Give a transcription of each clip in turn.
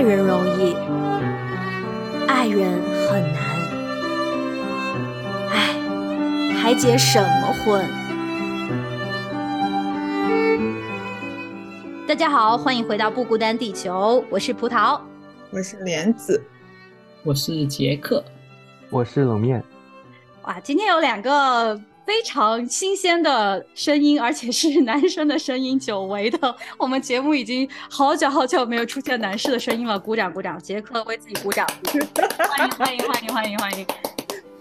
爱人容易，爱人很难。唉，还结什么婚？大家好，欢迎回到不孤单地球，我是葡萄，我是莲子，我是杰克，我是冷面。哇，今天有两个非常新鲜的声音，而且是男生的声音，久违的。我们节目已经好久好久没有出现男士的声音了，鼓掌鼓掌！杰克为自己鼓掌，欢迎欢迎欢迎欢迎欢迎！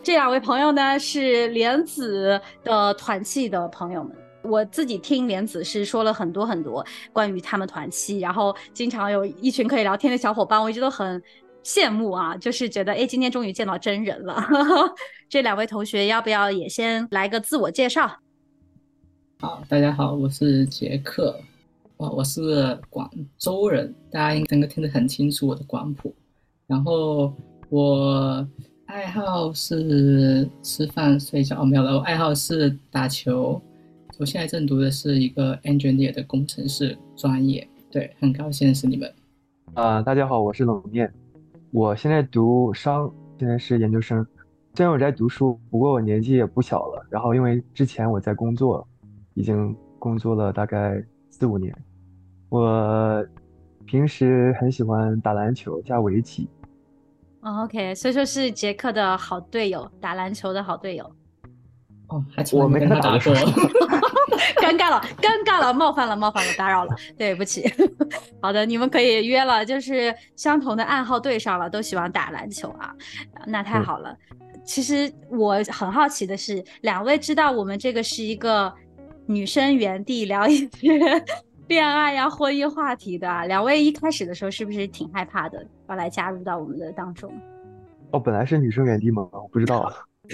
这两位朋友呢是莲子的团契的朋友们。我自己听莲子是说了很多很多关于他们团契，然后经常有一群可以聊天的小伙伴，我一直都很羡慕啊，就是觉得哎，今天终于见到真人了。这两位同学要不要也先来个自我介绍？好，大家好，我是杰克，哇，我是广州人，大家应该能够听得很清楚我的广普。然后我爱好是吃饭睡觉，哦没有了，我爱好是打球。我现在正读的是一个 engineer 的工程师专业，对，很高兴认识你们。啊，大家好，我是冷面，我现在读商，现在是研究生。虽然我在读书，不过我年纪也不小了。然后因为之前我在工作，已经工作了大概四五年。我平时很喜欢打篮球加围棋。OK，所以说是杰克的好队友，打篮球的好队友。哦，我没跟他打过。尴尬了，尴尬了，冒犯了，冒犯了，打扰了，对不起。好的，你们可以约了，就是相同的暗号对上了，都喜欢打篮球啊，那太好了。其实我很好奇的是，两位知道我们这个是一个女生原地聊一些 恋爱呀、婚姻话题的，两位一开始的时候是不是挺害怕的，要来加入到我们的当中？哦，本来是女生原地吗？我不知道。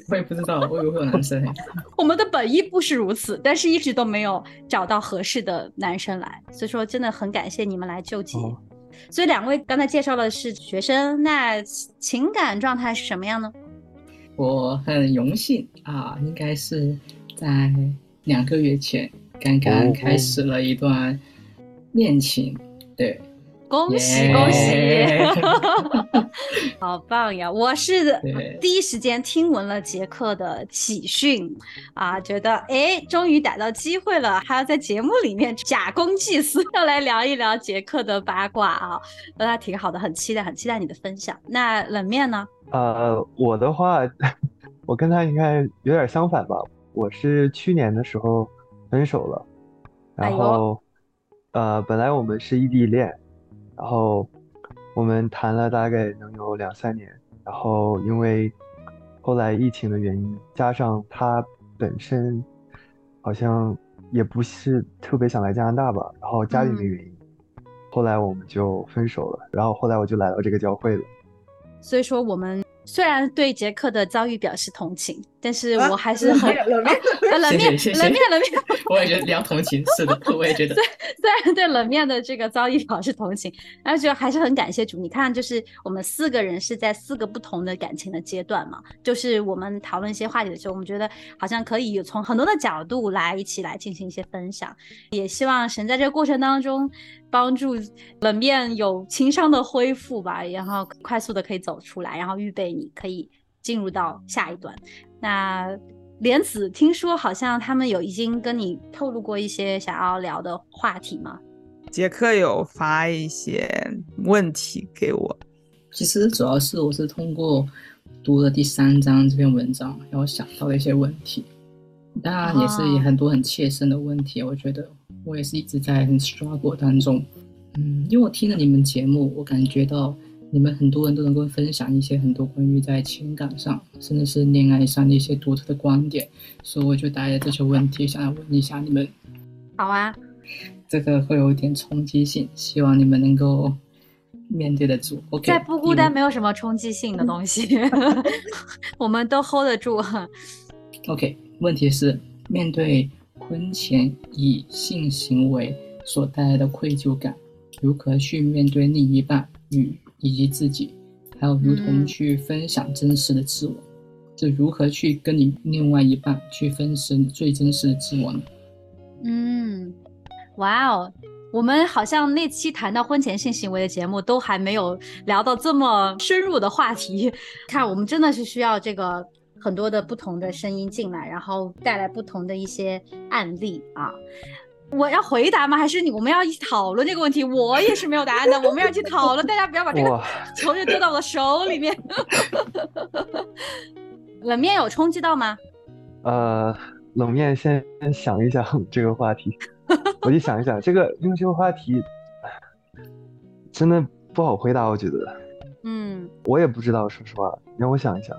我也不知道，我以为会有男生。我们的本意不是如此，但是一直都没有找到合适的男生来，所以说真的很感谢你们来救急。所以两位刚才介绍的是学生，那情感状态是什么样呢？我很荣幸啊，应该是在两个月前刚刚开始了一段恋情，对。恭喜恭喜，好棒呀！我是第一时间听闻了杰克的喜讯啊，觉得哎，终于逮到机会了，还要在节目里面假公济私，要来聊一聊杰克的八卦啊，那还挺好的，很期待，很期待你的分享。那冷面呢？呃，我的话，我跟他应该有点相反吧，我是去年的时候分手了，然后呃，本来我们是异地恋。然后我们谈了大概能有两三年，然后因为后来疫情的原因，加上他本身好像也不是特别想来加拿大吧，然后家里的原因，后来我们就分手了。然后后来我就来到这个教会了。所以说我们。虽然对杰克的遭遇表示同情，但是我还是很冷面 冷面冷面冷面，我也觉得聊同情，是的，我也觉得。对虽然对冷面的这个遭遇表示同情，但是觉得还是很感谢主。你看，就是我们四个人是在四个不同的感情的阶段嘛，就是我们讨论一些话题的时候，我们觉得好像可以从很多的角度来一起来进行一些分享，也希望神在这个过程当中。帮助冷面有情商的恢复吧，然后快速的可以走出来，然后预备你可以进入到下一段。那莲子听说好像他们有已经跟你透露过一些想要聊的话题吗？杰克有发一些问题给我，其实主要是我是通过读了第三章这篇文章，然后想到了一些问题，当然也是很多很切身的问题，我觉得。我也是一直在很 struggle 当中，嗯，因为我听了你们节目，我感觉到你们很多人都能够分享一些很多关于在情感上，甚至是恋爱上的一些独特的观点，所以我就带着这些问题想要问一下你们。好啊，这个会有一点冲击性，希望你们能够面对得住。OK，在不孤单没有什么冲击性的东西，我们都 hold 得住。OK，问题是面对。婚前以性行为所带来的愧疚感，如何去面对另一半与以及自己，还有如同去分享真实的自我，就如何去跟你另外一半去分享最真实的自我呢？嗯，哇哦，我们好像那期谈到婚前性行为的节目，都还没有聊到这么深入的话题。看，我们真的是需要这个很多的不同的声音进来，然后带来不同的一些案例啊。我要回答吗？还是你我们要一起讨论这个问题？我也是没有答案的，我们要去讨论，大家不要把这个球就丢到我的手里面。冷面有冲击到吗？呃，冷面先想一想这个话题，我就想一想这个，因为这个话题真的不好回答，我觉得。嗯，我也不知道，说实话，让我想一想。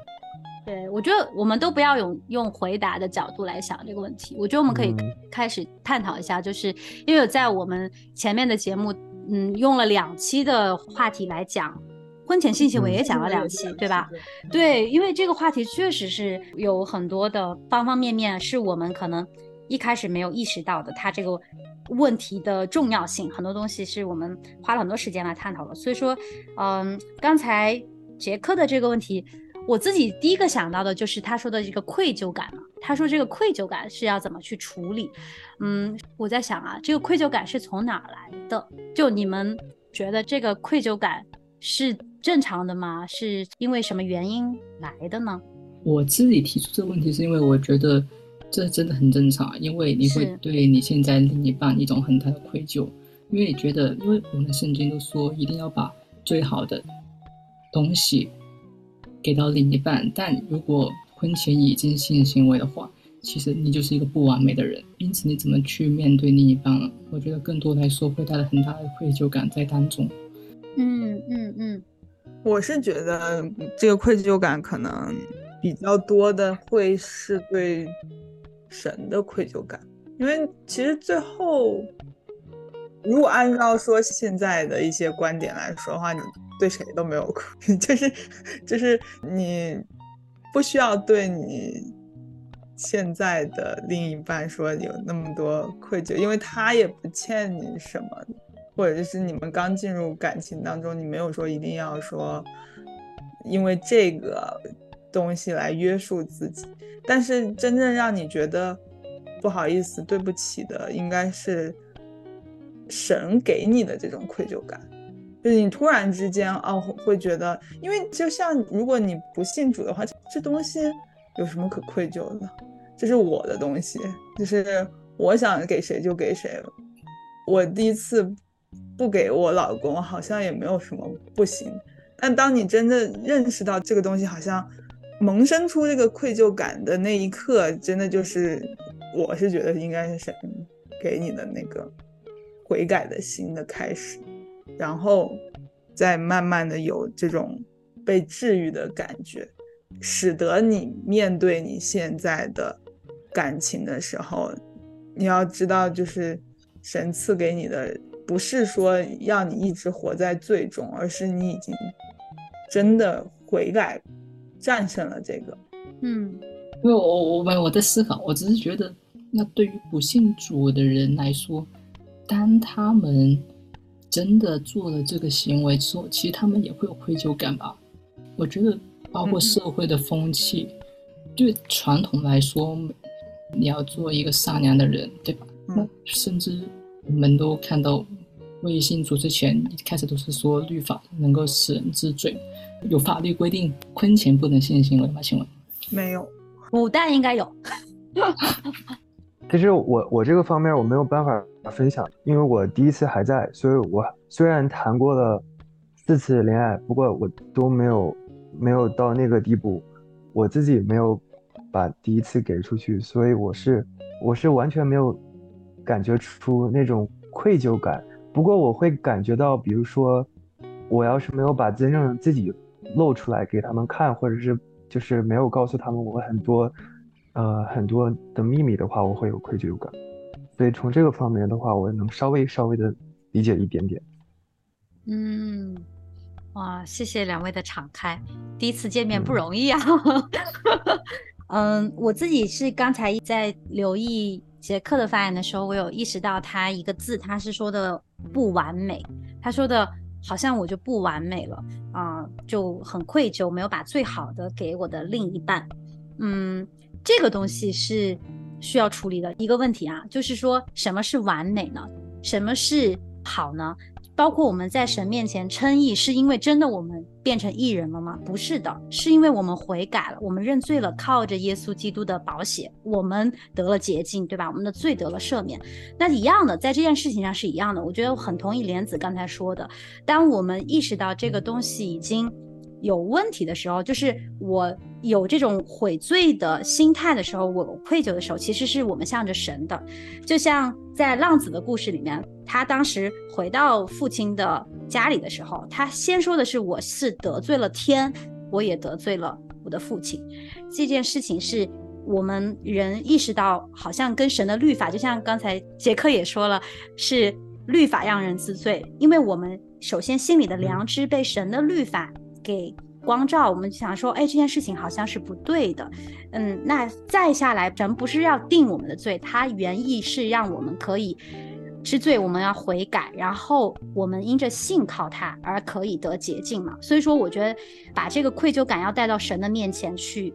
对，我觉得我们都不要用用回答的角度来想这个问题。我觉得我们可以开始探讨一下，就是因为在我们前面的节目，嗯，用了两期的话题来讲婚前性行为，也讲了两期，对吧？对，因为这个话题确实是有很多的方方面面，是我们可能一开始没有意识到的，它这个问题的重要性，很多东西是我们花了很多时间来探讨的。所以说，嗯，刚才杰克的这个问题。我自己第一个想到的就是他说的这个愧疚感嘛。他说这个愧疚感是要怎么去处理？嗯，我在想啊，这个愧疚感是从哪来的？就你们觉得这个愧疚感是正常的吗？是因为什么原因来的呢？我自己提出这个问题是因为我觉得这真的很正常，因为你会对你现在另一半一种很大的愧疚，因为你觉得，因为我们圣经都说一定要把最好的东西。给到另一半，但如果婚前已经性行为的话，其实你就是一个不完美的人。因此，你怎么去面对另一半？我觉得更多来说会带来很大的愧疚感在当中。嗯嗯嗯，我是觉得这个愧疚感可能比较多的会是对神的愧疚感，因为其实最后，如果按照说现在的一些观点来说的话，你。对谁都没有愧，就是就是你不需要对你现在的另一半说有那么多愧疚，因为他也不欠你什么，或者就是你们刚进入感情当中，你没有说一定要说因为这个东西来约束自己，但是真正让你觉得不好意思、对不起的，应该是神给你的这种愧疚感。就是你突然之间哦，会觉得，因为就像如果你不信主的话，这东西有什么可愧疚的？这是我的东西，就是我想给谁就给谁。我第一次不给我老公，好像也没有什么不行。但当你真的认识到这个东西，好像萌生出这个愧疚感的那一刻，真的就是我是觉得应该是神给你的那个悔改的心的开始。然后，再慢慢的有这种被治愈的感觉，使得你面对你现在的感情的时候，你要知道，就是神赐给你的，不是说要你一直活在最终，而是你已经真的悔改，战胜了这个。嗯，因为我我我我在思考，我只是觉得，那对于不信主的人来说，当他们。真的做了这个行为之后，其实他们也会有愧疚感吧？我觉得，包括社会的风气，对传统来说，你要做一个善良的人，对吧？那甚至我们都看到，未信主之前，一开始都是说律法能够使人治罪，有法律规定婚前不能性行为吗？请问？没有，古代应该有。其实我我这个方面我没有办法分享，因为我第一次还在，所以我虽然谈过了四次恋爱，不过我都没有没有到那个地步，我自己没有把第一次给出去，所以我是我是完全没有感觉出那种愧疚感。不过我会感觉到，比如说我要是没有把真正自己露出来给他们看，或者是就是没有告诉他们我很多。呃，很多的秘密的话，我会有愧疚感，所以从这个方面的话，我能稍微稍微的理解一点点。嗯，哇，谢谢两位的敞开，第一次见面不容易啊。嗯，我自己是刚才在留意杰克的发言的时候，我有意识到他一个字，他是说的不完美，他说的好像我就不完美了啊，就很愧疚，没有把最好的给我的另一半。嗯。这个东西是需要处理的一个问题啊，就是说什么是完美呢？什么是好呢？包括我们在神面前称义，是因为真的我们变成义人了吗？不是的，是因为我们悔改了，我们认罪了，靠着耶稣基督的宝血，我们得了洁净，对吧？我们的罪得了赦免。那一样的，在这件事情上是一样的。我觉得我很同意莲子刚才说的，当我们意识到这个东西已经。有问题的时候，就是我有这种悔罪的心态的时候，我愧疚的时候，其实是我们向着神的。就像在浪子的故事里面，他当时回到父亲的家里的时候，他先说的是：“我是得罪了天，我也得罪了我的父亲。”这件事情是我们人意识到，好像跟神的律法，就像刚才杰克也说了，是律法让人自罪，因为我们首先心里的良知被神的律法。给光照，我们想说，哎，这件事情好像是不对的，嗯，那再下来，神不是要定我们的罪，它原意是让我们可以知罪，我们要悔改，然后我们因着信靠他而可以得洁净嘛。所以说，我觉得把这个愧疚感要带到神的面前去，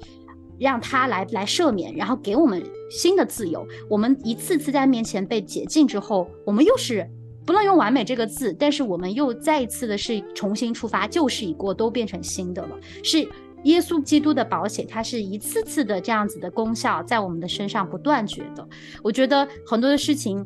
让他来来赦免，然后给我们新的自由。我们一次次在面前被洁净之后，我们又是。不能用完美这个字，但是我们又再一次的是重新出发，旧事已过，都变成新的了。是耶稣基督的保险，它是一次次的这样子的功效在我们的身上不断觉得。我觉得很多的事情，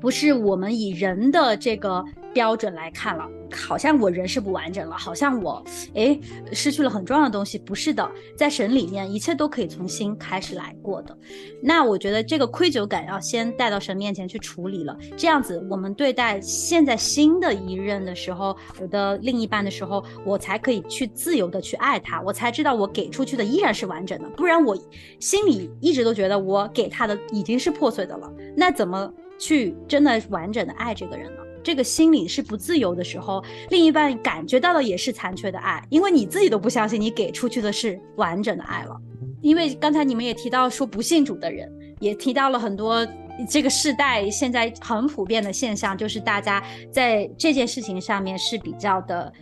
不是我们以人的这个。标准来看了，好像我人是不完整了，好像我哎失去了很重要的东西。不是的，在神里面，一切都可以从新开始来过的。那我觉得这个愧疚感要先带到神面前去处理了，这样子我们对待现在新的一任的时候，我的另一半的时候，我才可以去自由的去爱他，我才知道我给出去的依然是完整的。不然我心里一直都觉得我给他的已经是破碎的了，那怎么去真的完整的爱这个人呢？这个心理是不自由的时候，另一半感觉到的也是残缺的爱，因为你自己都不相信你给出去的是完整的爱了。因为刚才你们也提到说不信主的人，也提到了很多这个世代现在很普遍的现象，就是大家在这件事情上面是比较的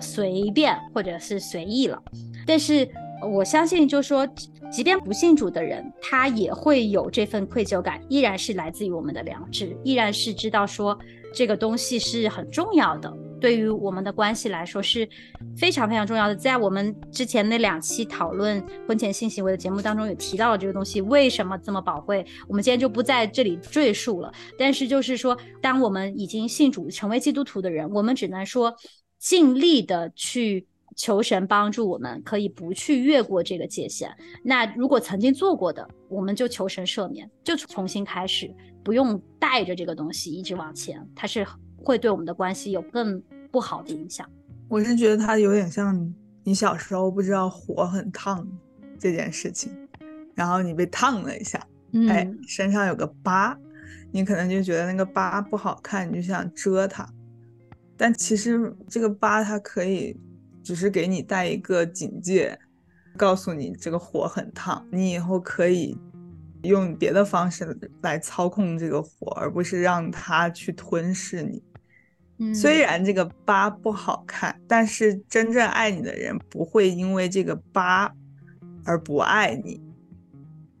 随便或者是随意了。但是我相信，就说即便不信主的人，他也会有这份愧疚感，依然是来自于我们的良知，依然是知道说。这个东西是很重要的，对于我们的关系来说是非常非常重要的。在我们之前那两期讨论婚前性行为的节目当中，也提到了这个东西为什么这么宝贵。我们今天就不在这里赘述了。但是就是说，当我们已经信主成为基督徒的人，我们只能说尽力的去求神帮助我们，可以不去越过这个界限。那如果曾经做过的，我们就求神赦免，就重新开始。不用带着这个东西一直往前，它是会对我们的关系有更不好的影响。我是觉得它有点像你小时候不知道火很烫这件事情，然后你被烫了一下，哎，身上有个疤，你可能就觉得那个疤不好看，你就想遮它。但其实这个疤它可以只是给你带一个警戒，告诉你这个火很烫，你以后可以。用别的方式来操控这个火，而不是让它去吞噬你。虽然这个疤不好看，但是真正爱你的人不会因为这个疤而不爱你，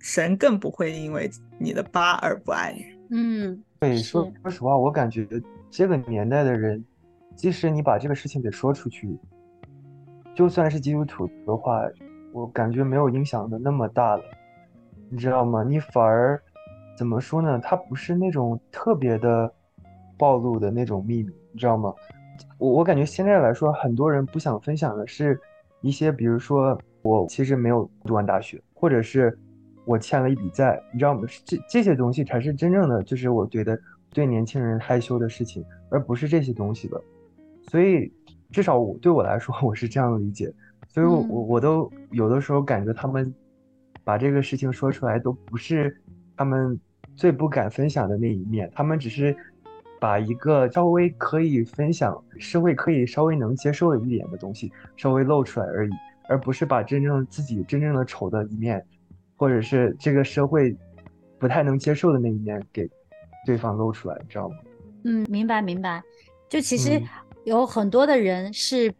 神更不会因为你的疤而不爱你。嗯，对，说说实话，我感觉这个年代的人，即使你把这个事情给说出去，就算是基督徒的话，我感觉没有影响的那么大了。你知道吗？你反而怎么说呢？它不是那种特别的暴露的那种秘密，你知道吗？我我感觉现在来说，很多人不想分享的是一些，比如说我其实没有读完大学，或者是我欠了一笔债，你知道吗？这这些东西才是真正的，就是我觉得对年轻人害羞的事情，而不是这些东西了。所以至少我对我来说，我是这样理解。所以我我我都有的时候感觉他们。把这个事情说出来都不是他们最不敢分享的那一面，他们只是把一个稍微可以分享、社会可以稍微能接受的一点的东西稍微露出来而已，而不是把真正自己真正的丑的一面，或者是这个社会不太能接受的那一面给对方露出来，知道吗？嗯，明白明白。就其实有很多的人是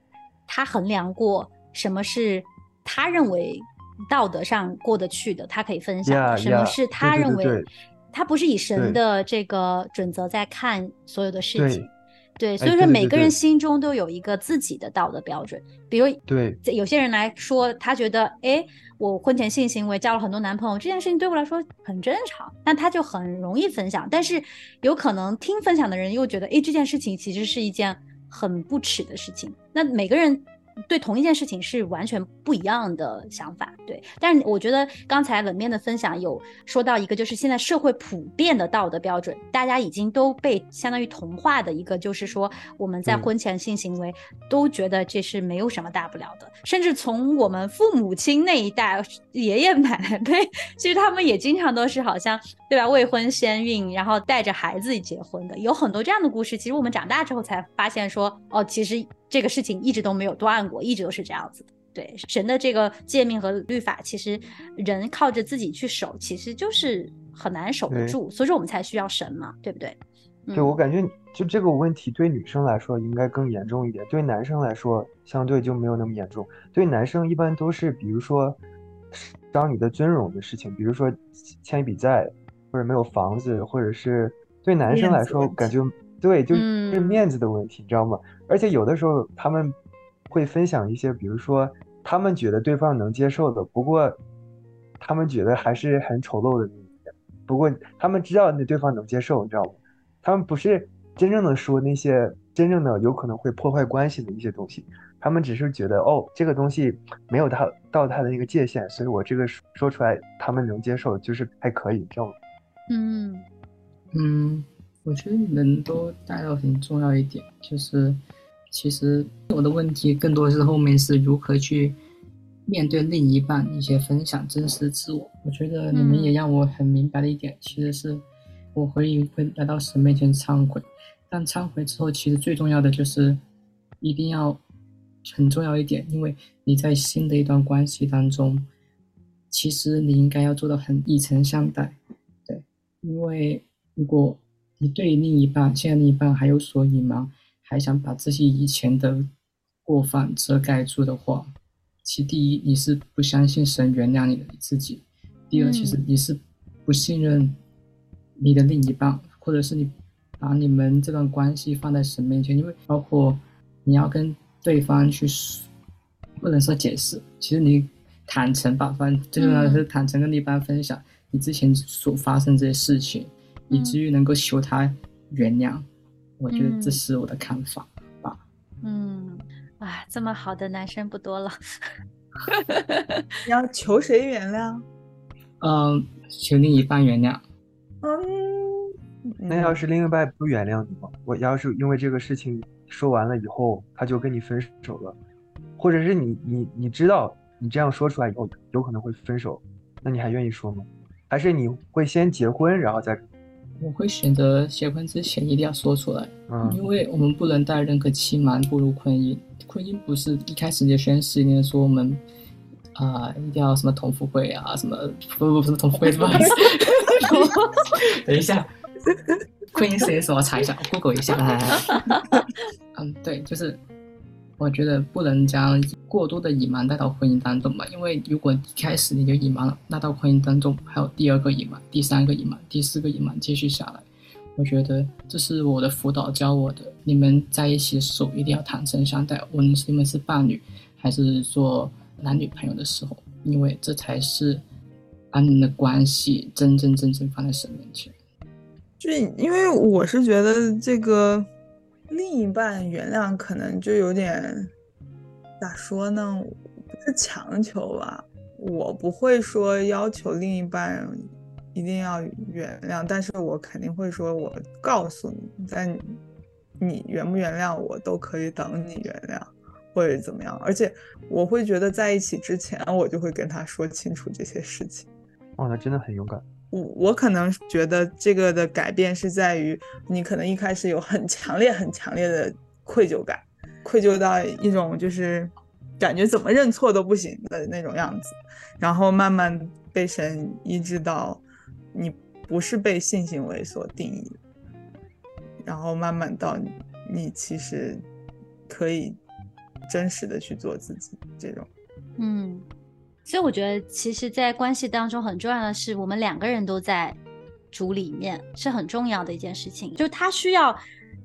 他衡量过什么是他认为。道德上过得去的，他可以分享；什么是他认为他不是以神的这个准则在看所有的事情。对，所以说每个人心中都有一个自己的道德标准。比如对有些人来说，他觉得，哎，我婚前性行为交了很多男朋友，这件事情对我来说很正常，那他就很容易分享。但是有可能听分享的人又觉得，哎，这件事情其实是一件很不耻的事情。那每个人对同一件事情是完全不一样的想法，对。但是我觉得刚才冷面的分享有说到一个，就是现在社会普遍的道德标准，大家已经都被相当于同化的一个，就是说我们在婚前性行为都觉得这是没有什么大不了的，甚至从我们父母亲那一代、爷爷奶奶辈，其实他们也经常都是好像对吧，未婚先孕，然后带着孩子结婚的，有很多这样的故事。其实我们长大之后才发现说，哦，其实这个事情一直都没有断过，一直都是这样子的。对神的这个诫命和律法，其实人靠着自己去守，其实就是很难守得住，所以说我们才需要神嘛，对不对？对，我嗯感觉就这个问题对女生来说应该更严重一点，对男生来说相对就没有那么严重。对男生一般都是比如说伤你的尊荣的事情，比如说欠一笔债，或者没有房子，或者是对男生来说感觉对就是嗯面子的问题，你知道吗？而且有的时候他们会分享一些，比如说他们觉得对方能接受的，不过他们觉得还是很丑陋的那一面。不过他们知道那对方能接受，你知道吗？他们不是真正的说那些真正的有可能会破坏关系的一些东西，他们只是觉得哦，这个东西没有他到他的那个界限，所以我这个说说出来他们能接受，就是还可以，你知道吗？嗯嗯，我觉得你们都带到很重要一点，就是其实我的问题更多是后面是如何去面对另一半一些分享真实自我。我觉得你们也嗯让我很明白的一点，其实是我会会来到神面前忏悔，但忏悔之后，其实最重要的就是一定要很重要一点，因为你在新的一段关系当中，其实你应该要做到很以诚相待。对因为如果你对另一半，现在另一半还有所隐瞒，还想把自己以前的过犯遮盖住的话，其第一你是不相信神原谅你的自己，第二其实嗯你是不信任你的另一半，或者是你把你们这段关系放在神面前，因为包括你要跟对方去说，不能说解释，其实你坦诚吧，反正最重要的是坦诚跟另一半分享。你之前所发生这些事情，以至于能够求他原谅，我觉得这嗯是我的看法吧。嗯，啊，这么好的男生不多了。你 要求谁原谅？嗯，求另一半原谅。嗯，那要是另一半不原谅你吗？我要是因为这个事情说完了以后，他就跟你分手了，或者是你你你知道你这样说出来以后有可能会分手，那你还愿意说吗？还是你会先结婚然后再我会选择结婚之前一定要说出来，因嗯为我们不能带任何欺瞒步入婚姻。婚姻不是一开始你就宣誓，你说我们啊、一定要什么同福会啊，什么不不不是同福会，不好意思，等一下，婚姻是些什么？查一下，Google 一下。嗯，对，就是我觉得不能将过多的隐瞒带到婚姻当中吧，因为如果一开始你就隐瞒了，那到婚姻当中还有第二个隐瞒、第三个隐瞒、第四个隐瞒继续下来，我觉得这是我的辅导教我的，你们在一起的时候一定要坦诚相待，无论是你们是伴侣还是做男女朋友的时候，因为这才是把你们的关系真真正正放在神面前。就因为我是觉得这个另一半原谅可能就有点咋说呢，不是强求吧，我不会说要求另一半一定要原谅，但是我肯定会说，我告诉你，在你你原不原谅我都可以等你原谅。或者怎么样，而且我会觉得在一起之前，我就会跟他说清楚这些事情。哇，那真的很勇敢。我我可能觉得这个的改变是在于，你可能一开始有很强烈、很强烈的愧疚感，愧疚到一种就是感觉怎么认错都不行的那种样子，然后慢慢被神医治到，你不是被性行为所定义，然后慢慢到你其实可以真实的去做自己这种。嗯，所以我觉得，其实，在关系当中很重要的是，我们两个人都在主里面是很重要的一件事情，就是他需要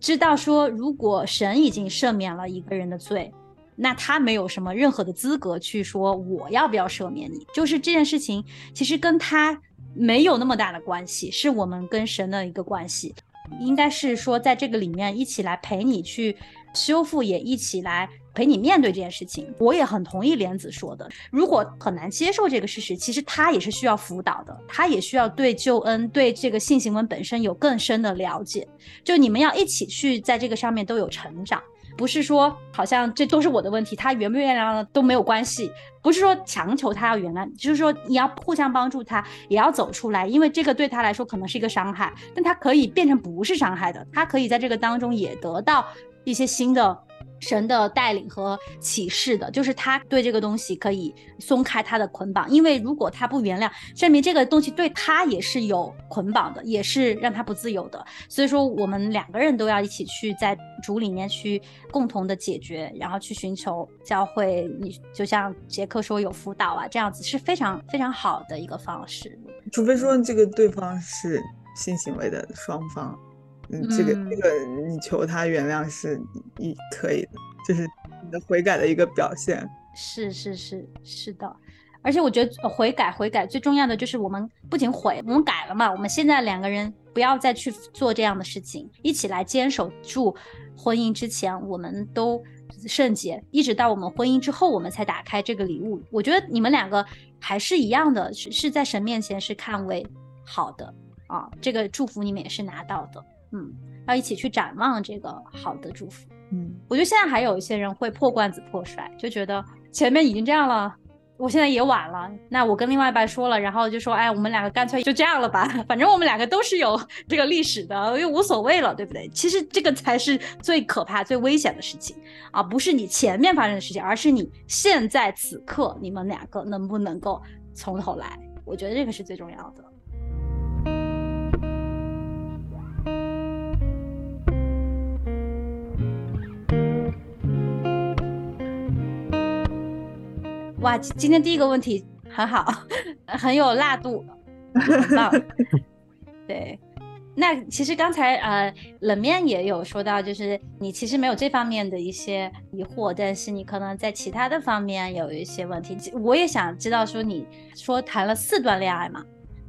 知道说，如果神已经赦免了一个人的罪，那他没有什么任何的资格去说我要不要赦免你，就是这件事情其实跟他没有那么大的关系，是我们跟神的一个关系，应该是说在这个里面一起来陪你去修复，也一起来。陪你面对这件事情，我也很同意莲子说的。如果很难接受这个事实，其实他也是需要辅导的，他也需要对救恩、对这个性行为本身有更深的了解。就你们要一起去在这个上面都有成长，不是说好像这都是我的问题，他原不原谅都没有关系。不是说强求他要原谅，就是说你要互相帮助他，也要走出来，因为这个对他来说可能是一个伤害，但他可以变成不是伤害的，他可以在这个当中也得到一些新的。神的带领和启示的，就是他对这个东西可以松开他的捆绑，因为如果他不原谅，证明这个东西对他也是有捆绑的，也是让他不自由的。所以说，我们两个人都要一起去在主里面去共同的解决，然后去寻求教会。你就像杰克说有辅导啊，这样子是非常非常好的一个方式。除非说这个对方是性行为的双方。嗯，这个这个，你求他原谅是你可以的，就是你的悔改的一个表现。是是是是的，而且我觉得悔改悔改最重要的就是我们不仅悔，我们改了嘛。我们现在两个人不要再去做这样的事情，一起来坚守住婚姻之前，我们都圣洁，一直到我们婚姻之后，我们才打开这个礼物。我觉得你们两个还是一样的，是是在神面前是看为好的啊，这个祝福你们也是拿到的。嗯，要一起去展望这个好的祝福。嗯，我觉得现在还有一些人会破罐子破摔，就觉得前面已经这样了，我现在也晚了。那我跟另外一半说了，然后就说，哎，我们两个干脆就这样了吧，反正我们两个都是有 这个历史的，又无所谓了，对不对？其实这个才是最可怕、最危险的事情啊，不是你前面发生的事情，而是你现在此刻你们两个能不能够从头来？我觉得这个是最重要的。哇，今天第一个问题很好，很有辣度，很棒。对，那其实刚才呃冷面也有说到，就是你其实没有这方面的一些疑惑，但是你可能在其他的方面有一些问题。我也想知道，说你说谈了四段恋爱嘛，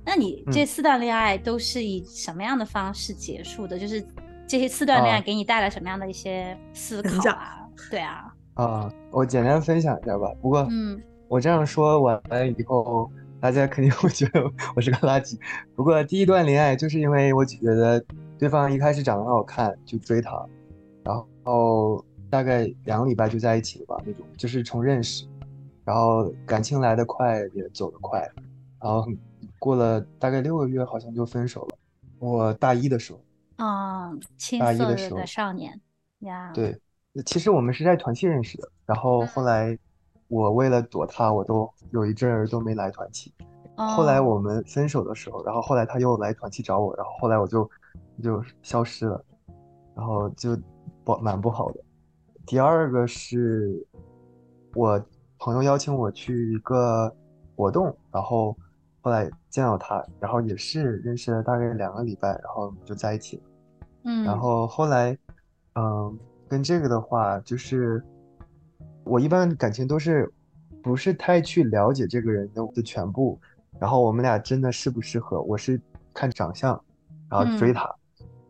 那你这四段恋爱都是以什么样的方式结束的？就是这些四段恋爱给你带来什么样的一些思考啊？对啊。啊，我简单分享一下吧。不过，嗯，我这样说完了以后，大家肯定会觉得我是个垃圾。不过第一段恋爱就是因为我觉得对方一开始长得很好看，就追他，然后大概两个礼拜就在一起了吧，那种就是从认识，然后感情来得快也走得快，然后过了大概六个月，好像就分手了。我大一的时候，啊，青涩的少年呀，对。其实我们是在团契认识的，然后后来我为了躲他，我都有一阵儿都没来团契。后来我们分手的时候，然后后来他又来团契找我，然后后来我就就消失了，然后就不蛮不好的。第二个是我朋友邀请我去一个活动，然后后来见到他，然后也是认识了大概两个礼拜，然后就在一起了。嗯，然后后来嗯。跟这个的话，就是我一般感情都是不是太去了解这个人的的全部，然后我们俩真的适不适合，我是看长相，然后追他，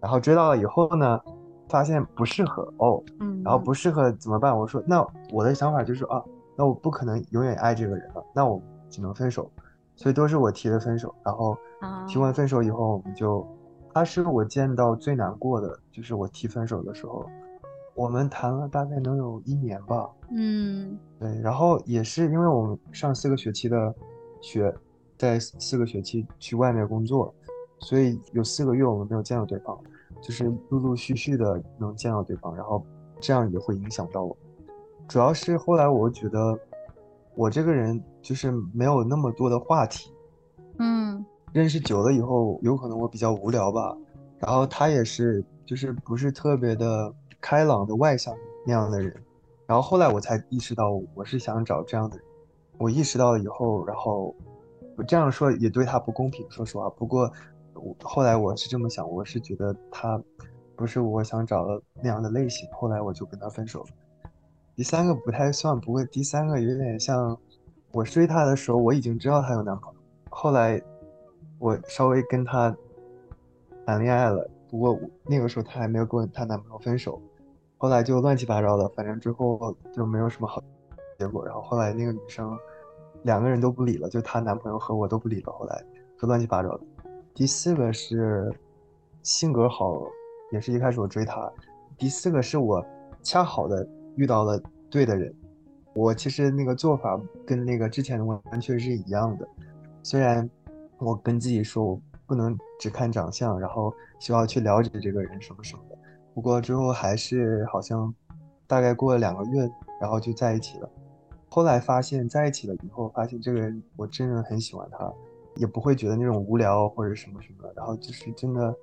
然后追到了以后呢，发现不适合哦，然后。不适合怎么办？我说那我的想法就是啊，那我不可能永远爱这个人了，那我只能分手，所以都是我提的分手，然后提完分手以后，我们就，他是我见到最难过的，就是我提分手的时候。我们谈了大概能有一年吧，嗯，对，然后也是因为我们上四个学期的学，在四个学期去外面工作，所以有四个月我们没有见到对方，就是陆陆续续的能见到对方，然后这样也会影响到我。主要是后来我觉得我这个人就是没有那么多的话题，嗯，认识久了以后，有可能我比较无聊吧，然后他也是，就是不是特别的。开朗的外向那样的人，然后后来我才意识到我是想找这样的人。我意识到了以后，然后我这样说也对他不公平，说实话。不过我后来我是这么想，我是觉得他不是我想找的那样的类型，后来我就跟他分手了。第三个不太算，不过第三个有点像，我追她的时候我已经知道她有男朋友，后来我稍微跟她谈恋爱了，不过那个时候她还没有跟她男朋友分手，后来就乱七八糟的，反正之后就没有什么好结果。然后后来那个女生两个人都不理了，就她男朋友和我都不理了，后来就乱七八糟的。第四个是性格好，也是一开始我追她。第四个是我恰好的。遇到了对的人，我其实那个做法跟那个之前的完全是一样的。虽然我跟自己说我不能只看长相，然后需要去了解这个人什么什么的，不过之后还是好像大概过了两个月，然后就在一起了。后来发现在一起了以后，发现这个人我真的很喜欢他，也不会觉得那种无聊或者什么什么，然后就是真的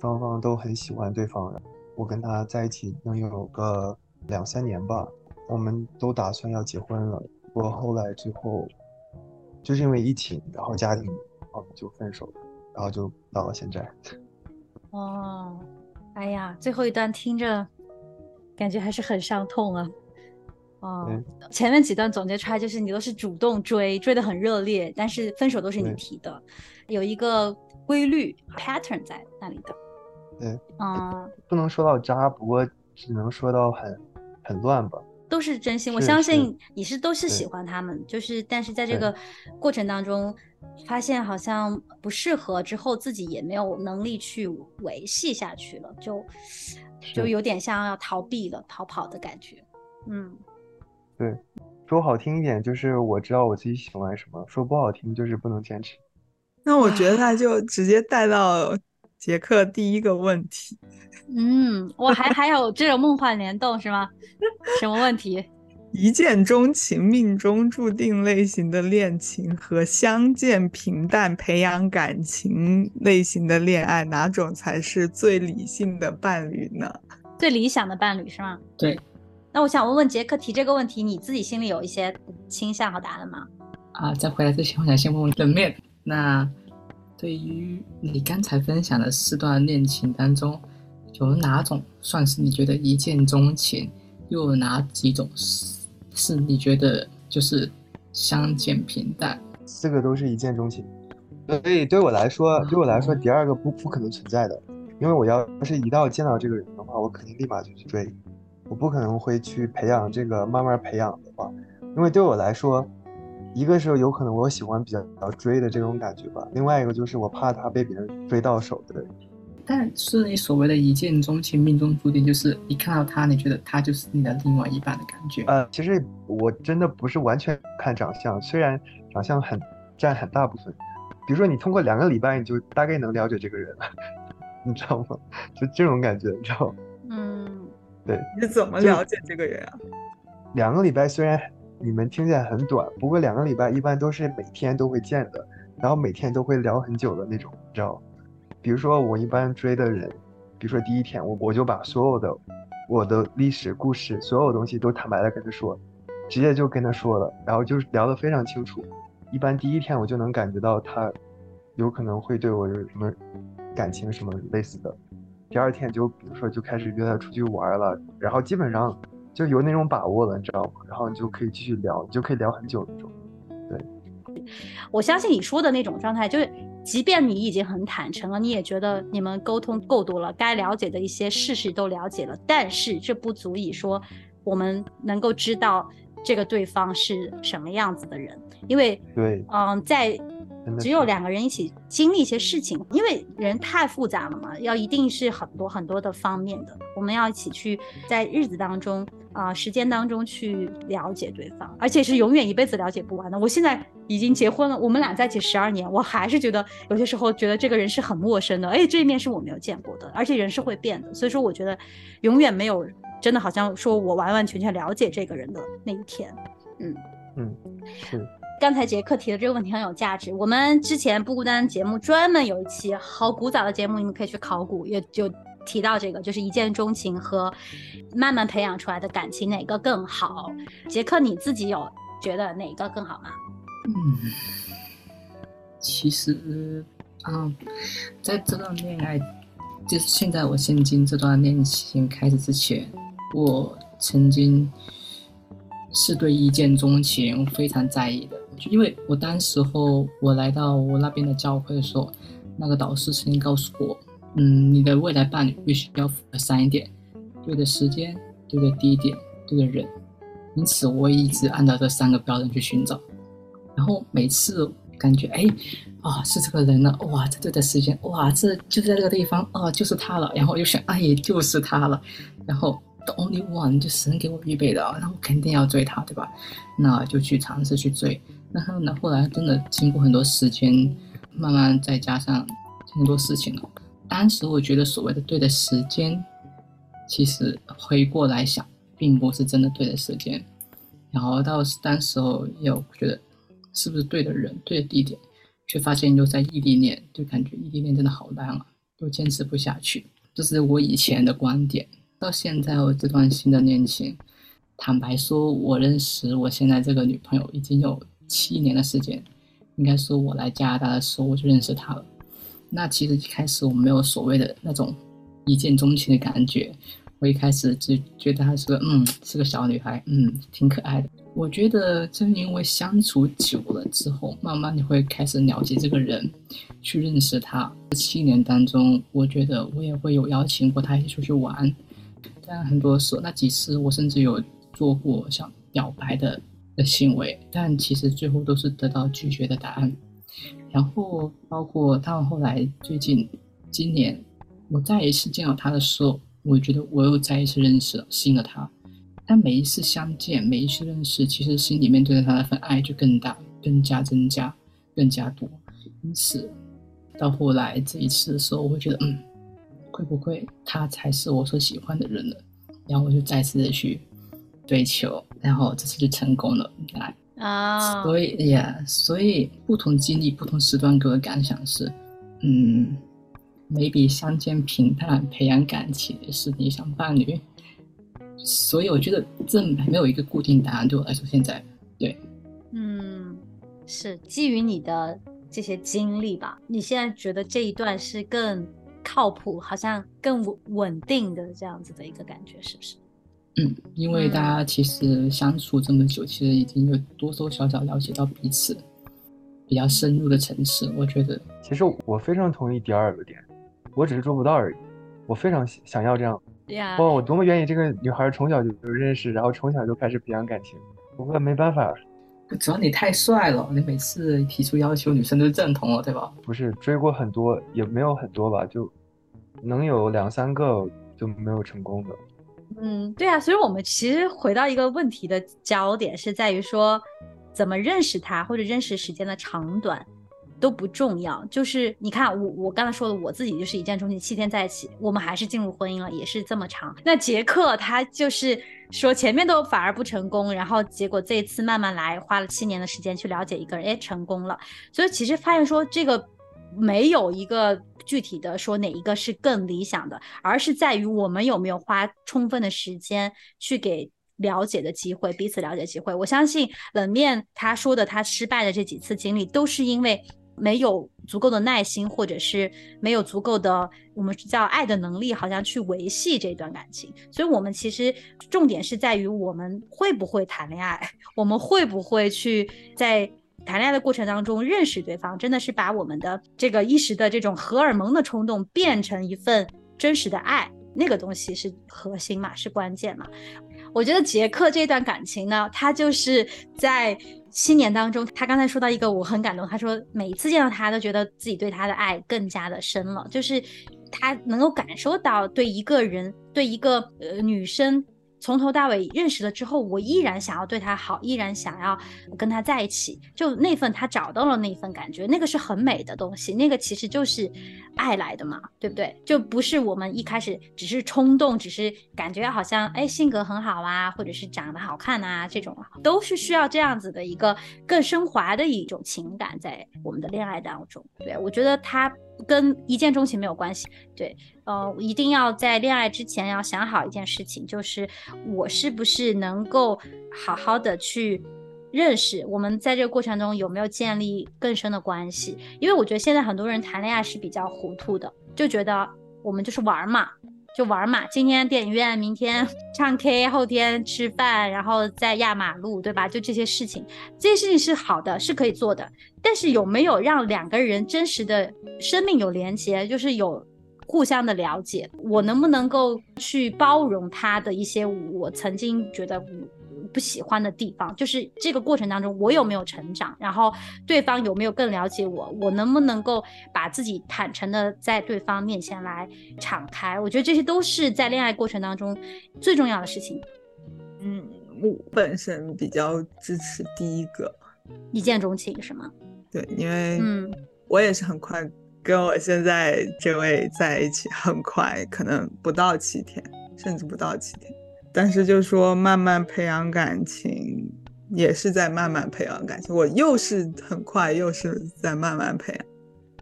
双方都很喜欢对方。我跟他在一起能有个。两三年吧，我们都打算要结婚了，不过后来之后，就是因为疫情，然后家庭，我们就分手了，然后就到了现在。哦，哎呀，最后一段听着，感觉还是很伤痛啊。哦，前面几段总结出来就是你都是主动追，追的很热烈，但是分手都是你提的，有一个规律 pattern 在那里的。对，嗯，不能说到渣，不过只能说到很。很乱吧？都是真心，我相信你是都是喜欢他们，就是但是在这个过程当中，发现好像不适合之后，自己也没有能力去维系下去了，就就有点像要逃避了、逃跑的感觉。嗯，对，说好听一点就是我知道我自己喜欢什么，说不好听就是不能坚持。那我觉得他就直接带到杰克第一个问题。嗯，我还还有这种梦幻联动是吗？什么问题？一见钟情、命中注定类型的恋情和相见平淡、培养感情类型的恋爱，哪种才是最理性的伴侣呢？最理想的伴侣是吗？对。那我想问问杰克提这个问题，你自己心里有一些倾向和答案吗？啊，在回答之前，我想先问问冷面。那对于你刚才分享的四段恋情当中，有哪种算是你觉得一见钟情？又有哪几种是是你觉得就是相见平淡？四个都是一见钟情，所以对我来说，对我来说，第二个不不可能存在的，因为我要是一到见到这个人的话，我肯定立马就去追，我不可能会去培养这个慢慢培养的话，因为对我来说，一个是有可能我喜欢比较比较追的这种感觉吧，另外一个就是我怕他被别人追到手的。但是你所谓的一见钟情、命中注定，就是一看到他，你觉得他就是你的另外一半的感觉。呃，其实我真的不是完全看长相，虽然长相很占很大部分。比如说你通过两个礼拜，你就大概能了解这个人了，你知道吗？就这种感觉，你知道吗？嗯，对。你是怎么了解这个人啊？两个礼拜虽然你们听起来很短，不过两个礼拜一般都是每天都会见的，然后每天都会聊很久的那种，你知道。比如说我一般追的人，比如说第一天我我就把所有的我的历史故事，所有东西都坦白的跟他说，直接就跟他说了，然后就聊得非常清楚。一般第一天我就能感觉到他有可能会对我有什么感情什么类似的。第二天就比如说就开始约他出去玩了，然后基本上就有那种把握了，你知道吗？然后你就可以继续聊，你就可以聊很久那种。对，我相信你说的那种状态就是。即便你已经很坦诚了，你也觉得你们沟通够多了，该了解的一些事实都了解了，但是这不足以说我们能够知道这个对方是什么样子的人，因为对，嗯，在只有两个人一起经历一些事情，因为人太复杂了嘛，要一定是很多很多的方面的，我们要一起去在日子当中。啊，时间当中去了解对方，而且是永远一辈子了解不完的。我现在已经结婚了，我们俩在一起十二年，我还是觉得有些时候觉得这个人是很陌生的，哎，这一面是我没有见过的，而且人是会变的，所以说我觉得永远没有真的好像说我完完全全了解这个人的那一天。嗯嗯，是。刚才杰克提的这个问题很有价值，我们之前不孤单节目专门有一期好古早的节目，你们可以去考古，也就。提到这个，就是一见钟情和慢慢培养出来的感情哪个更好？杰克，你自己有觉得哪个更好吗？嗯，其实啊，在这段恋爱，就是现在我现今这段恋情开始之前，我曾经是对一见钟情非常在意的，因为我当时候我来到我那边的教会的时候，那个导师曾经告诉我，嗯，你的未来伴侣必须要符合三点：对的时间、对的地点、对的人。因此，我一直按照这三个标准去寻找，然后每次感觉，哎，啊，是这个人了，哇，这对的时间，哇，这就在这个地方，哦，就是他了。然后又想，哎，就是他了。然后 the only one 就神给我预备的，那我肯定要追他，对吧？那就去尝试去追。然后呢，后来真的经过很多时间，慢慢再加上很多事情了。当时我觉得所谓的对的时间，其实回过来想。并不是真的对的时间，然后到当时候又觉得是不是对的人、对的地点，却发现又在异地恋，就感觉异地恋真的好难啊，又坚持不下去。这是我以前的观点。到现在我这段新的恋情，坦白说，我认识我现在这个女朋友已经有七年的时间。应该说，我来加拿大的时候我就认识她了。那其实一开始我没有所谓的那种一见钟情的感觉。我一开始就觉得她是个嗯，是个小女孩，嗯，挺可爱的。我觉得正因为相处久了之后，慢慢你会开始了解这个人，去认识他。七年当中，我觉得我也会有邀请过他一起出去玩，但很多时候那几次我甚至有做过想表白的的行为，但其实最后都是得到拒绝的答案。然后包括到后来最近今年，我再一次见到他的时候。我觉得我又再一次认识了新的他，但每一次相见，每一次认识，其实心里面对他那份爱就更大、更加增加、更加多。因此，到后来这一次的时候，我会觉得，嗯，会不会他才是我所喜欢的人了？然后我就再次的去追求，然后这次就成功了。来啊，所以呀，所以不同经历、不同时段给我的感想是，嗯。maybe 相见平淡，培养感情是理想伴侣，所以我觉得这没有一个固定答案。对我来说，现在对，嗯，是基于你的这些经历吧？你现在觉得这一段是更靠谱，好像更稳稳定的这样子的一个感觉，是不是？嗯，因为大家其实相处这么久，其实已经有多多少少了解到彼此比较深入的层次。我觉得，其实我非常同意第二个点。我只是做不到而已，我非常想要这样。哇，我多么愿意这个女孩从小就认识，然后从小就开始培养感情。不过没办法，主要你太帅了，你每次提出要求，女生都赞同了，对吧？不是追过很多，也没有很多吧，就能有两三个就没有成功的。嗯，对啊，所以我们其实回到一个问题的焦点是在于说，怎么认识他，或者认识时间的长短。都不重要，就是你看我我刚才说的，我自己就是一见钟情，七天在一起，我们还是进入婚姻了，也是这么长。那杰克他就是说前面都反而不成功，然后结果这一次慢慢来，花了七年的时间去了解一个人，哎，成功了。所以其实发现说这个没有一个具体的说哪一个是更理想的，而是在于我们有没有花充分的时间去给了解的机会，彼此了解机会。我相信冷面他说的他失败的这几次经历，都是因为。没有足够的耐心，或者是没有足够的我们叫爱的能力，好像去维系这段感情。所以，我们其实重点是在于我们会不会谈恋爱，我们会不会去在谈恋爱的过程当中认识对方，真的是把我们的这个一时的这种荷尔蒙的冲动变成一份真实的爱，那个东西是核心嘛，是关键嘛。我觉得杰克这段感情呢，他就是在。七年当中，他刚才说到一个我很感动，他说每一次见到他都觉得自己对他的爱更加的深了，就是他能够感受到对一个人，对一个呃女生。从头到尾认识了之后，我依然想要对他好，依然想要跟他在一起。就那份他找到了那份感觉，那个是很美的东西。那个其实就是爱来的嘛，对不对？就不是我们一开始只是冲动，只是感觉好像哎性格很好啊，或者是长得好看啊，这种都是需要这样子的一个更升华的一种情感在我们的恋爱当中。对我觉得他。跟一见钟情没有关系，对，呃，一定要在恋爱之前要想好一件事情，就是我是不是能够好好的去认识，我们在这个过程中有没有建立更深的关系？因为我觉得现在很多人谈恋爱是比较糊涂的，就觉得我们就是玩嘛，就玩嘛。今天电影院，明天唱 K，后天吃饭，然后再压马路，对吧？就这些事情，这些事情是好的，是可以做的。但是有没有让两个人真实的生命有连接，就是有互相的了解？我能不能够去包容他的一些我曾经觉得。不喜欢的地方，就是这个过程当中，我有没有成长，然后对方有没有更了解我，我能不能够把自己坦诚的在对方面前来敞开？我觉得这些都是在恋爱过程当中最重要的事情。嗯，我本身比较支持第一个，一见钟情是吗？对，因为嗯，我也是很快跟我现在这位在一起，很快，可能不到七天，甚至不到七天。但是就说慢慢培养感情，也是在慢慢培养感情。我又是很快，又是在慢慢培养，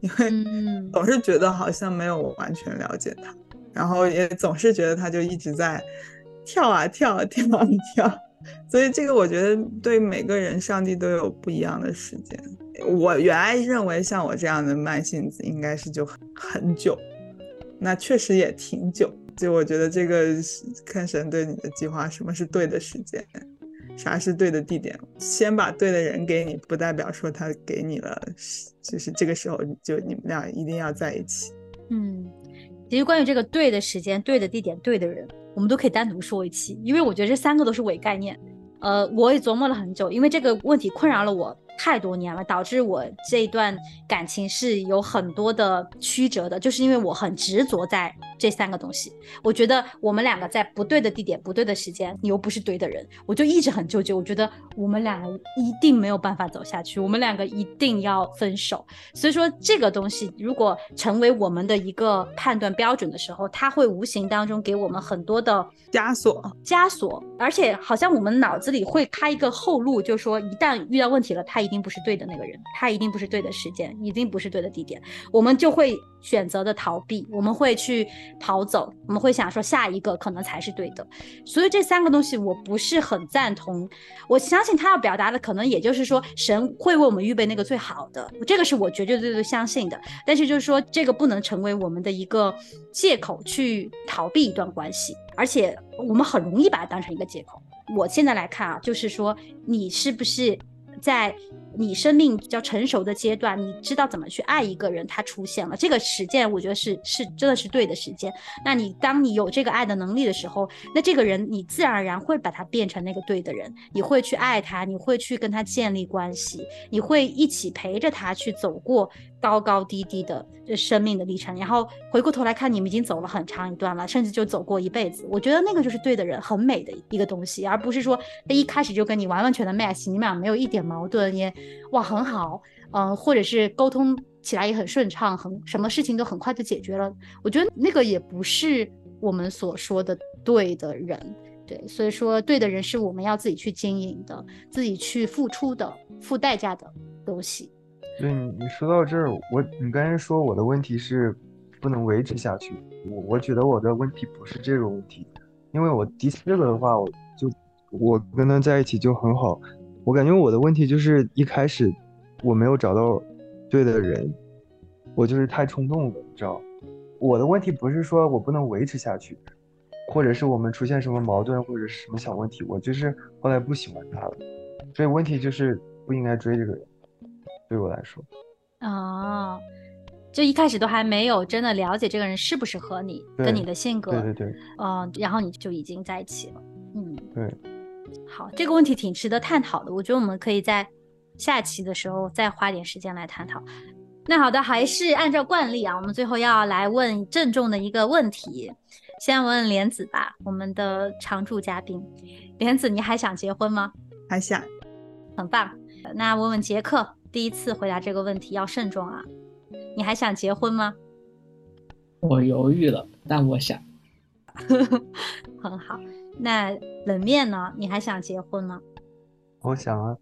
因为总是觉得好像没有完全了解他，然后也总是觉得他就一直在跳啊跳啊跳啊跳。所以这个我觉得对每个人，上帝都有不一样的时间。我原来认为像我这样的慢性子应该是就很久，那确实也挺久。就我觉得这个看神对你的计划，什么是对的时间，啥是对的地点。先把对的人给你，不代表说他给你了，就是这个时候就你们俩一定要在一起。嗯，其实关于这个对的时间、对的地点、对的人，我们都可以单独说一期，因为我觉得这三个都是伪概念。呃，我也琢磨了很久，因为这个问题困扰了我。太多年了，导致我这一段感情是有很多的曲折的，就是因为我很执着在这三个东西。我觉得我们两个在不对的地点、不对的时间，你又不是对的人，我就一直很纠结。我觉得我们两个一定没有办法走下去，我们两个一定要分手。所以说，这个东西如果成为我们的一个判断标准的时候，它会无形当中给我们很多的枷锁，枷锁，而且好像我们脑子里会开一个后路，就是说一旦遇到问题了，他一。一定不是对的那个人，他一定不是对的时间，一定不是对的地点，我们就会选择的逃避，我们会去跑走，我们会想说下一个可能才是对的。所以这三个东西我不是很赞同。我相信他要表达的可能也就是说神会为我们预备那个最好的，这个是我绝绝对对相信的。但是就是说这个不能成为我们的一个借口去逃避一段关系，而且我们很容易把它当成一个借口。我现在来看啊，就是说你是不是？在你生命比较成熟的阶段，你知道怎么去爱一个人，他出现了这个实践，我觉得是是真的是对的实践。那你当你有这个爱的能力的时候，那这个人你自然而然会把他变成那个对的人，你会去爱他，你会去跟他建立关系，你会一起陪着他去走过高高低低的生命的历程，然后回过头来看，你们已经走了很长一段了，甚至就走过一辈子。我觉得那个就是对的人，很美的一个东西，而不是说他一开始就跟你完完全的 match，你们俩没有一点。矛盾也哇很好，嗯，或者是沟通起来也很顺畅，很什么事情都很快就解决了。我觉得那个也不是我们所说的对的人，对，所以说对的人是我们要自己去经营的，自己去付出的，付代价的东西。对你，你说到这儿，我你刚才说我的问题是不能维持下去，我我觉得我的问题不是这个问题，因为我第四个的话，我就我跟他在一起就很好。我感觉我的问题就是一开始我没有找到对的人，我就是太冲动了，你知道？我的问题不是说我不能维持下去，或者是我们出现什么矛盾或者是什么小问题，我就是后来不喜欢他了，所以问题就是不应该追这个人，对我来说。哦，就一开始都还没有真的了解这个人适不适合你，跟你的性格，对对对，嗯，然后你就已经在一起了，嗯，对。好，这个问题挺值得探讨的，我觉得我们可以在下期的时候再花点时间来探讨。那好的，还是按照惯例啊，我们最后要来问郑重的一个问题，先问莲子吧，我们的常驻嘉宾。莲子，你还想结婚吗？还想，很棒。那问问杰克，第一次回答这个问题要慎重啊，你还想结婚吗？我犹豫了，但我想。很好。那冷面呢？你还想结婚吗？我想啊。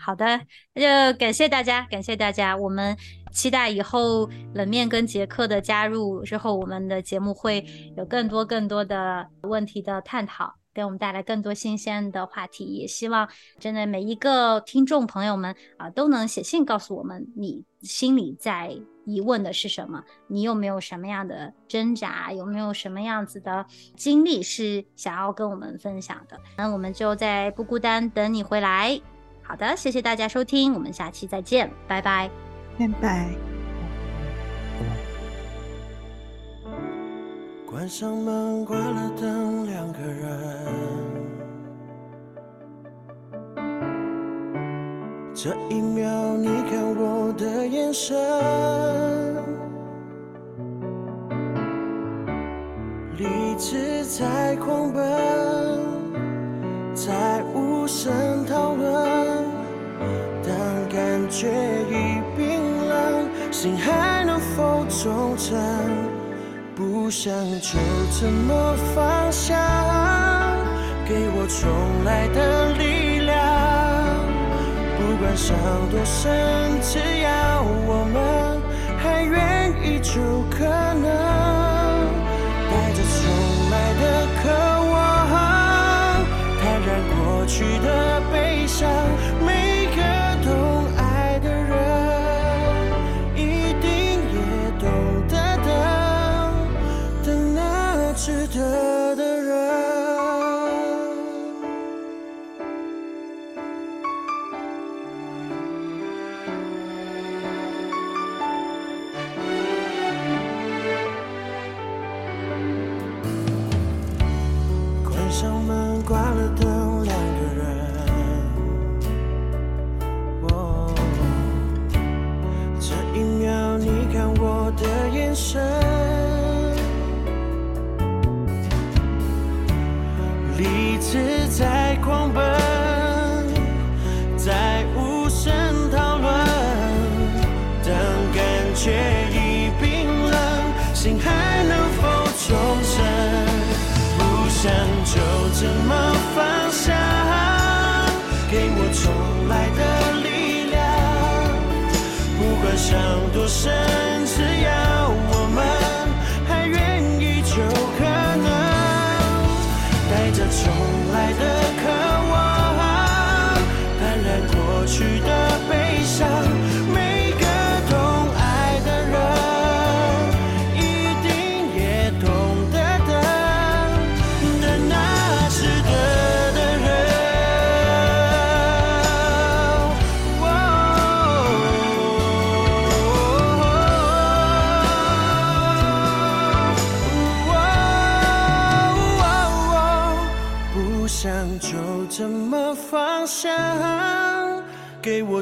好的，那就感谢大家，感谢大家。我们期待以后冷面跟杰克的加入之后，我们的节目会有更多更多的问题的探讨。给我们带来更多新鲜的话题。也希望真的每一个听众朋友们啊，都能写信告诉我们你心里在疑问的是什么，你有没有什么样的挣扎，有没有什么样子的经历是想要跟我们分享的。那我们就在不孤单等你回来。好的，谢谢大家收听，我们下期再见，拜拜，拜拜。关上门，关了灯，两个人。这一秒，你看我的眼神，理智在狂奔，在无声讨论。当感觉已冰冷，心还能否忠诚？不想就这么放下，给我重来的力。管伤多深，只要我们还愿意，就可能带着重来的渴望，坦然过去的悲伤。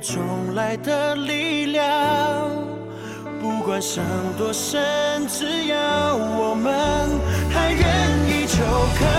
重来的力量。不管伤多深只要我们还愿意就可